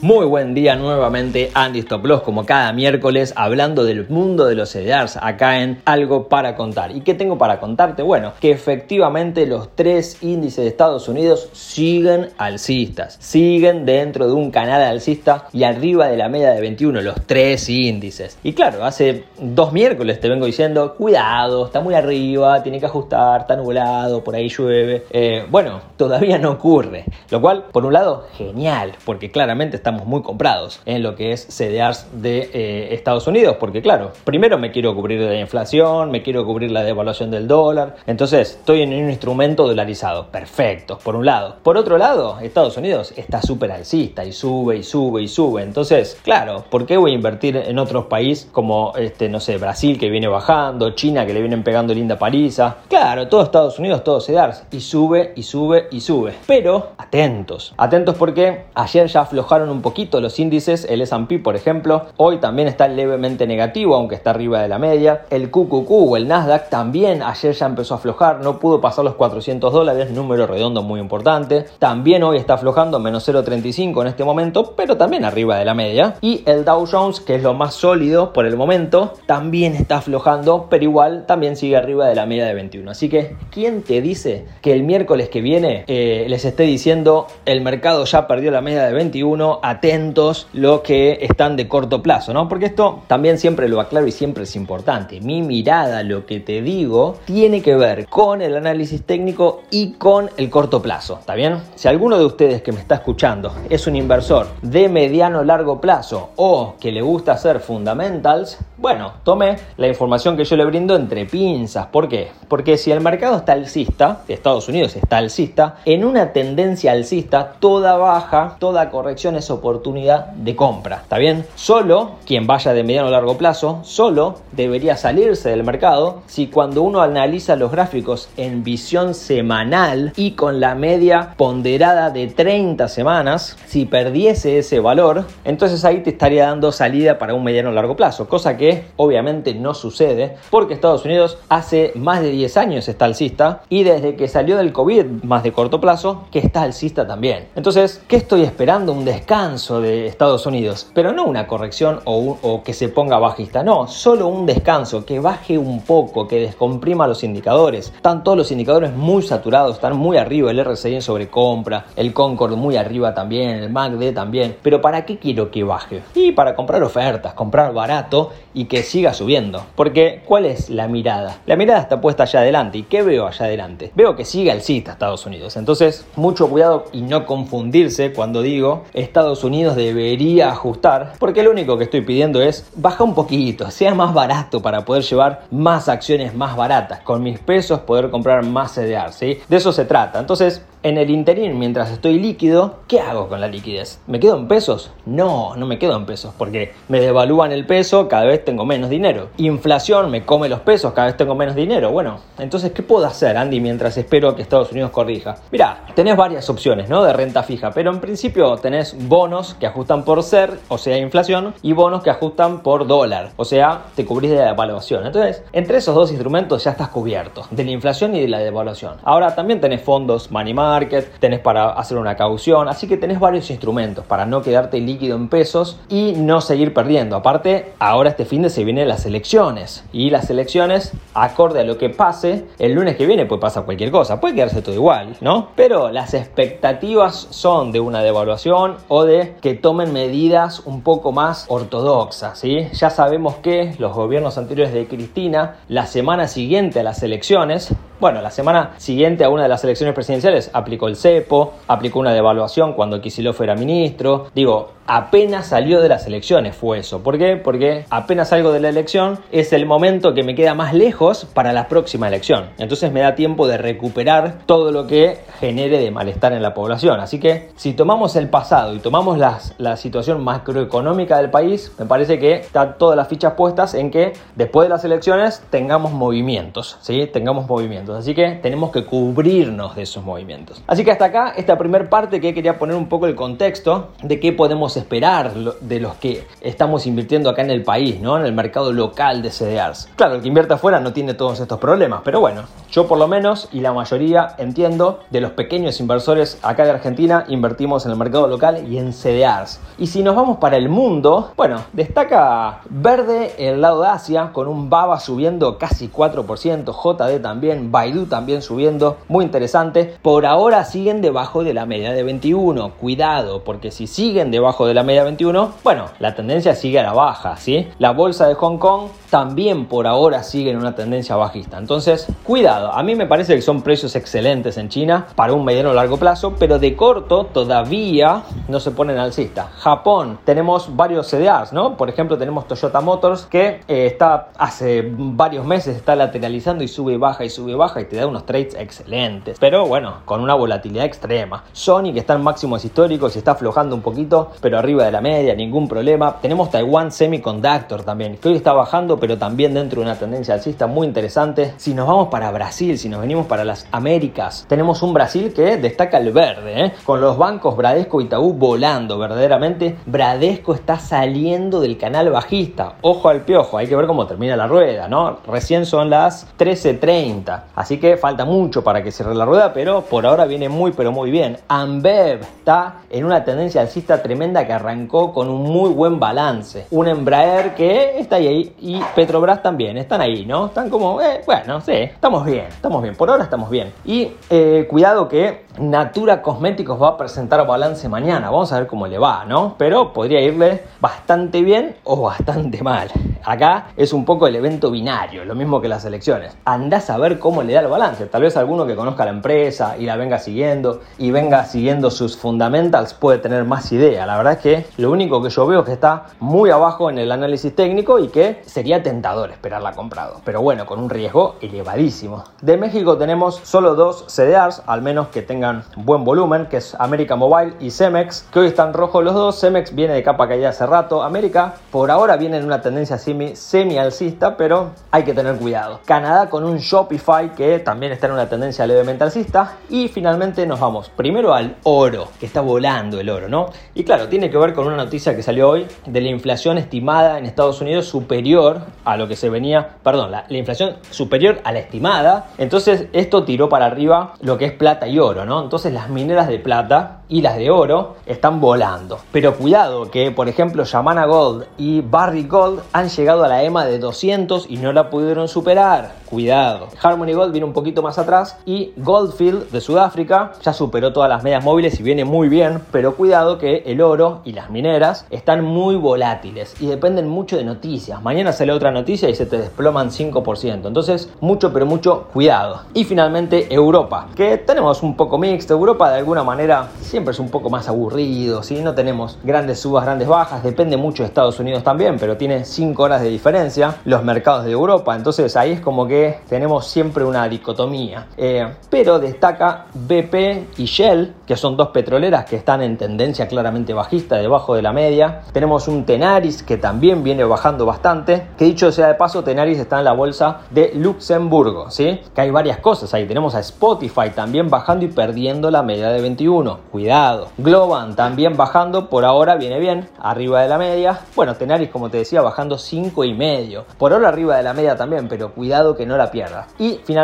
Muy buen día nuevamente, Andy Stop como cada miércoles, hablando del mundo de los CDRs acá en Algo para Contar. ¿Y qué tengo para contarte? Bueno, que efectivamente los tres índices de Estados Unidos siguen alcistas, siguen dentro de un canal alcista y arriba de la media de 21, los tres índices. Y claro, hace dos miércoles te vengo diciendo, cuidado, está muy arriba, tiene que ajustar, está nublado, por ahí llueve. Eh, bueno, todavía no ocurre, lo cual, por un lado, genial, porque claramente está estamos muy comprados en lo que es CDRs de eh, Estados Unidos, porque claro, primero me quiero cubrir de la inflación, me quiero cubrir la devaluación del dólar, entonces estoy en un instrumento dolarizado, perfecto, por un lado. Por otro lado, Estados Unidos está súper alcista y sube y sube y sube, entonces, claro, ¿por qué voy a invertir en otros países como, este, no sé, Brasil que viene bajando, China que le vienen pegando linda paliza? Claro, todo Estados Unidos, todo CDRs, y sube y sube y sube. Pero atentos, atentos porque ayer ya aflojaron un un poquito los índices, el S&P por ejemplo, hoy también está levemente negativo, aunque está arriba de la media. El QQQ o el Nasdaq también ayer ya empezó a aflojar, no pudo pasar los 400 dólares, número redondo muy importante. También hoy está aflojando menos 0.35 en este momento, pero también arriba de la media. Y el Dow Jones, que es lo más sólido por el momento, también está aflojando, pero igual también sigue arriba de la media de 21. Así que, ¿quién te dice que el miércoles que viene eh, les esté diciendo el mercado ya perdió la media de 21? Atentos los que están de corto plazo, ¿no? Porque esto también siempre lo aclaro y siempre es importante. Mi mirada, lo que te digo, tiene que ver con el análisis técnico y con el corto plazo, ¿está bien? Si alguno de ustedes que me está escuchando es un inversor de mediano largo plazo o que le gusta hacer fundamentals, bueno, tome la información que yo le brindo entre pinzas. ¿Por qué? Porque si el mercado está alcista, Estados Unidos está alcista, en una tendencia alcista, toda baja, toda corrección es oportunidad de compra. ¿Está bien? Solo quien vaya de mediano a largo plazo, solo debería salirse del mercado si cuando uno analiza los gráficos en visión semanal y con la media ponderada de 30 semanas, si perdiese ese valor, entonces ahí te estaría dando salida para un mediano a largo plazo, cosa que obviamente no sucede porque Estados Unidos hace más de 10 años está alcista y desde que salió del COVID más de corto plazo que está alcista también. Entonces, ¿qué estoy esperando? Un descanso de Estados Unidos, pero no una corrección o, que se ponga bajista, no, solo un descanso, que baje un poco, que descomprima los indicadores. Están todos los indicadores muy saturados, están muy arriba, el RSI en sobrecompra, el Concord muy arriba también, el MACD también, pero ¿para qué quiero que baje? Y para comprar ofertas, comprar barato y que siga subiendo. Porque, ¿cuál es la mirada? La mirada está puesta allá adelante. ¿Y qué veo allá adelante? Veo que sigue alcista Estados Unidos. Entonces, mucho cuidado y no confundirse cuando digo Estados Unidos debería ajustar, porque lo único que estoy pidiendo es baja un poquito, sea más barato para poder llevar más acciones más baratas, con mis pesos poder comprar más CDR, ¿sí? De eso se trata. Entonces, en el interín, mientras estoy líquido, ¿qué hago con la liquidez? ¿Me quedo en pesos? No, no me quedo en pesos, porque me devalúan el peso, cada vez tengo menos dinero. Inflación me come los pesos, cada vez tengo menos dinero. Bueno, entonces, ¿qué puedo hacer, Andy, mientras espero que Estados Unidos corrija? Mira, tenés varias opciones, ¿no? De renta fija, pero en principio tenés bonos que ajustan por ser, o sea, inflación, y bonos que ajustan por dólar, o sea, te cubrís de la devaluación. Entonces, entre esos dos instrumentos ya estás cubierto, de la inflación y de la devaluación. Ahora, también tenés fondos money market, tenés para hacer una caución, así que tenés varios instrumentos para no quedarte líquido en pesos y no seguir perdiendo. Aparte, ahora este fin de se vienen las elecciones y las elecciones, acorde a lo que pase, el lunes que viene puede pasar cualquier cosa, puede quedarse todo igual, ¿no? Pero las expectativas son de una devaluación o de que tomen medidas un poco más ortodoxas, ¿sí? Ya sabemos que los gobiernos anteriores de Cristina, la semana siguiente a las elecciones, bueno, la semana siguiente a una de las elecciones presidenciales aplicó el cepo, aplicó una devaluación cuando Kicillof era ministro. Digo, apenas salió de las elecciones fue eso. ¿Por qué? Porque apenas salgo de la elección es el momento que me queda más lejos para la próxima elección. Entonces me da tiempo de recuperar todo lo que genere de malestar en la población. Así que si tomamos el pasado y tomamos la situación macroeconómica del país, me parece que están todas las fichas puestas en que después de las elecciones tengamos movimientos, ¿sí? Tengamos movimientos. Así que tenemos que cubrirnos de esos movimientos. Así que hasta acá esta primera parte que quería poner un poco el contexto de qué podemos esperar de los que estamos invirtiendo acá en el país, ¿no? en el mercado local de CDRs. Claro, el que invierte afuera no tiene todos estos problemas, pero bueno, yo por lo menos y la mayoría entiendo de los pequeños inversores acá de Argentina invertimos en el mercado local y en CDRs. Y si nos vamos para el mundo, bueno, destaca verde el lado de Asia con un BABA subiendo casi 4%, JD también, Baidu también subiendo, muy interesante. Por ahora siguen debajo de la media de 21, cuidado, porque si siguen debajo de la media 21, bueno, la tendencia sigue a la baja, ¿sí? La bolsa de Hong Kong también por ahora sigue en una tendencia bajista. Entonces, cuidado, a mí me parece que son precios excelentes en China para un mediano o largo plazo, pero de corto todavía no se ponen alcista. Japón, tenemos varios CDAs, ¿no? Por ejemplo, tenemos Toyota Motors que eh, está hace varios meses está lateralizando y sube baja y sube baja y te da unos trades excelentes, pero bueno, con una volatilidad extrema. Sony que está en máximos históricos y está aflojando un poquito, pero arriba de la media, ningún problema. Tenemos Taiwan Semiconductor también, que hoy está bajando, pero también dentro de una tendencia alcista muy interesante. Si nos vamos para Brasil, si nos venimos para las Américas, tenemos un Brasil que destaca el verde, ¿eh? con los bancos Bradesco y Itaú volando verdaderamente. Bradesco está saliendo del canal bajista. Ojo al piojo, hay que ver cómo termina la rueda, ¿no? Recién son las 13.30, así que falta mucho para que cierre la rueda, pero por ahora viene muy pero muy bien. Ambev está en una tendencia alcista tremenda que arrancó con un muy buen balance. Un Embraer que está ahí y Petrobras también, están ahí, ¿no? Están como, eh, bueno, sí, estamos bien, estamos bien, por ahora estamos bien. Y eh, cuidado que Natura Cosméticos va a presentar balance mañana, vamos a ver cómo le va, ¿no? Pero podría irle bastante bien o bastante mal. Acá es un poco el evento binario, lo mismo que las elecciones. Andás a ver cómo le el balance. Tal vez alguno que conozca la empresa y la venga siguiendo y venga siguiendo sus fundamentals puede tener más idea. La verdad es que lo único que yo veo es que está muy abajo en el análisis técnico y que sería tentador esperarla comprado. Pero bueno, con un riesgo elevadísimo. De México tenemos solo dos CDRs, al menos que tengan buen volumen, que es América Mobile y Cemex, que hoy están rojos los dos. Cemex viene de capa caída hace rato. América por ahora viene en una tendencia semi, semi alcista, pero hay que tener cuidado. Canadá con un Shopify que también está en una tendencia levemente alcista. Y finalmente nos vamos primero al oro, que está volando el oro, ¿no? Y claro, tiene que ver con una noticia que salió hoy de la inflación estimada en Estados Unidos superior a lo que se venía, perdón, la, la inflación superior a la estimada. Entonces esto tiró para arriba lo que es plata y oro, ¿no? Entonces las mineras de plata y las de oro están volando. Pero cuidado que, por ejemplo, Yamana Gold y Barry Gold han llegado a la EMA de 200 y no la pudieron superar. Cuidado. Harmony Gold viene un poquito más atrás y Goldfield de Sudáfrica ya superó todas las medias móviles y viene muy bien, pero cuidado que el oro y las mineras están muy volátiles y dependen mucho de noticias. Mañana sale otra noticia y se te desploman 5%. Entonces, mucho pero mucho cuidado. Y finalmente Europa, que tenemos un poco mixto. Europa de alguna manera siempre es un poco más aburrido, ¿sí? No tenemos grandes subas, grandes bajas, depende mucho de Estados Unidos también, pero tiene 5 horas de diferencia los mercados de Europa. Entonces ahí es como que tenemos siempre una dicotomía. Eh, pero destaca BP y Shell, que son dos petroleras que están en tendencia claramente bajista, debajo de la media. Tenemos un Tenaris que también viene bajando bastante. Que dicho sea de paso, Tenaris está en la bolsa de Luxemburgo, ¿sí? Que hay varias cosas ahí. Tenemos a Spotify también bajando y perdiendo la media de 21. Cuidado. Globan también bajando, por ahora viene bien, arriba de la media. Bueno, Tenaris, como te decía, bajando 5 y medio. Por ahora arriba de la media también, pero cuidado que no la pierda. Y finalmente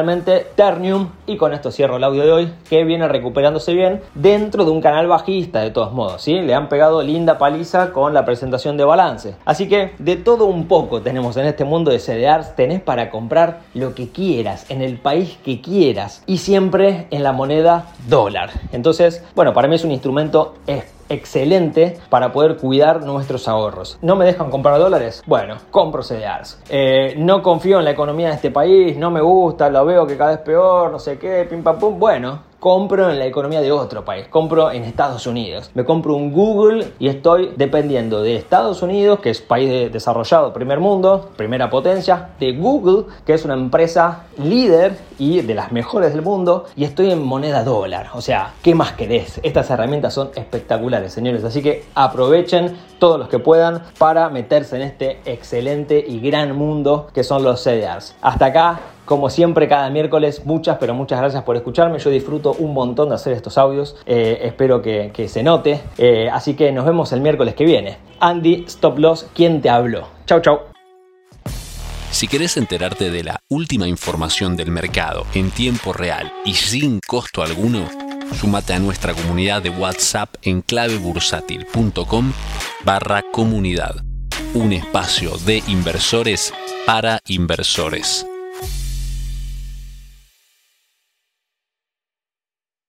Ternium, y con esto cierro el audio de hoy, que viene recuperándose bien dentro de un canal bajista de todos modos, ¿sí? Le han pegado linda paliza con la presentación de balance. Así que de todo un poco tenemos en este mundo de CDRs, tenés para comprar lo que quieras, en el país que quieras y siempre en la moneda dólar. Entonces, bueno, para mí es un instrumento excelente para poder cuidar nuestros ahorros. ¿No me dejan comprar dólares? Bueno, compro CDRs. Eh, no confío en la economía de este país, no me gusta, lo veo que cada vez peor, no sé qué, pim pam pum. Bueno, compro en la economía de otro país, compro en Estados Unidos. Me compro un Google y estoy dependiendo de Estados Unidos, que es país desarrollado, primer mundo, primera potencia, de Google, que es una empresa líder y de las mejores del mundo, y estoy en moneda dólar. O sea, ¿qué más querés? Estas herramientas son espectaculares, señores. Así que aprovechen todos los que puedan para meterse en este excelente y gran mundo que son los CDRs. Hasta acá Como siempre, cada miércoles, muchas, pero muchas gracias por escucharme. Yo disfruto un montón de hacer estos audios. Eh, espero que, se note. Eh, así que nos vemos el miércoles que viene. Andy, Stop Loss, ¿quién te habló? Chau, chau. Si querés enterarte de la última información del mercado en tiempo real y sin costo alguno, sumate a nuestra comunidad de WhatsApp en clavebursátil.com barra comunidad. Un espacio de inversores para inversores.